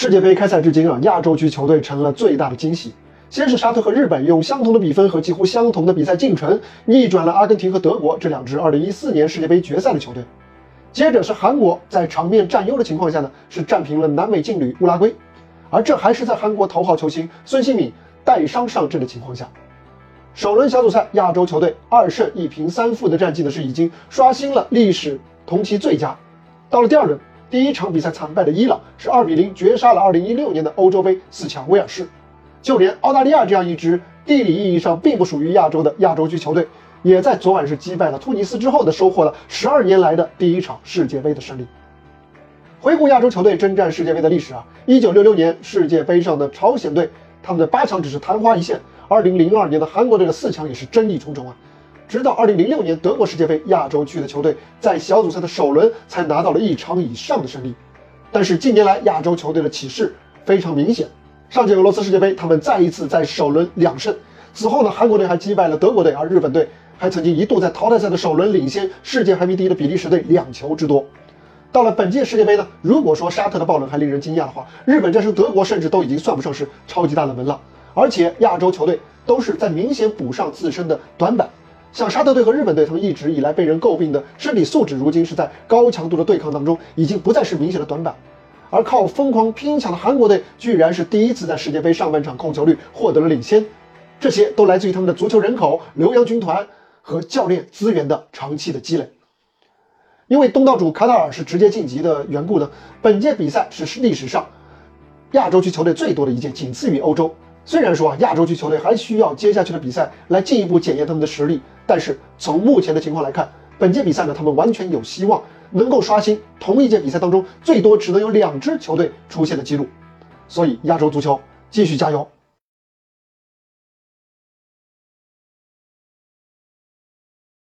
世界杯开赛至今啊，亚洲区球队成了最大的惊喜。先是沙特和日本用相同的比分和几乎相同的比赛进程，逆转了阿根廷和德国这两支2014年世界杯决赛的球队。接着是韩国在场面占优的情况下呢，是战平了南美劲旅乌拉圭，而这还是在韩国头号球星孙兴敏带伤上阵的情况下。首轮小组赛，亚洲球队二胜一平三负的战绩呢，是已经刷新了历史同期最佳。到了第二轮。第一场比赛惨败的伊朗是二比零绝杀了2016年的欧洲杯四强威尔士，就连澳大利亚这样一支地理意义上并不属于亚洲的亚洲区球队，也在昨晚是击败了突尼斯之后呢，收获了十二年来的第一场世界杯的胜利。回顾亚洲球队征战世界杯的历史啊，1966年世界杯上的朝鲜队，他们的八强只是昙花一现；2002年的韩国队的四强也是争议重重啊。直到二零零六年德国世界杯亚洲区的球队在小组赛的首轮才拿到了一场以上的胜利，但是近年来亚洲球队的起势非常明显。上届俄罗斯世界杯，他们再一次在首轮两胜，此后呢，韩国队还击败了德国队，而日本队还曾经一度在淘汰赛的首轮领先世界排名第一的比利时队两球之多。到了本届世界杯呢，如果说沙特的爆冷还令人惊讶的话，日本战胜德国甚至都已经算不上是超级大冷门了。而且亚洲球队都是在明显补上自身的短板。像沙特队和日本队，他们一直以来被人诟病的身体素质，如今是在高强度的对抗当中，已经不再是明显的短板。而靠疯狂拼抢的韩国队，居然是第一次在世界杯上半场控球率获得了领先，这些都来自于他们的足球人口、留洋军团和教练资源的长期的积累。因为东道主卡塔尔是直接晋级的缘故呢，本届比赛是历史上亚洲区球队最多的一届，仅次于欧洲。虽然说啊，亚洲区球队还需要接下去的比赛来进一步检验他们的实力，但是从目前的情况来看，本届比赛呢，他们完全有希望能够刷新同一届比赛当中最多只能有两支球队出现的记录。所以，亚洲足球继续加油！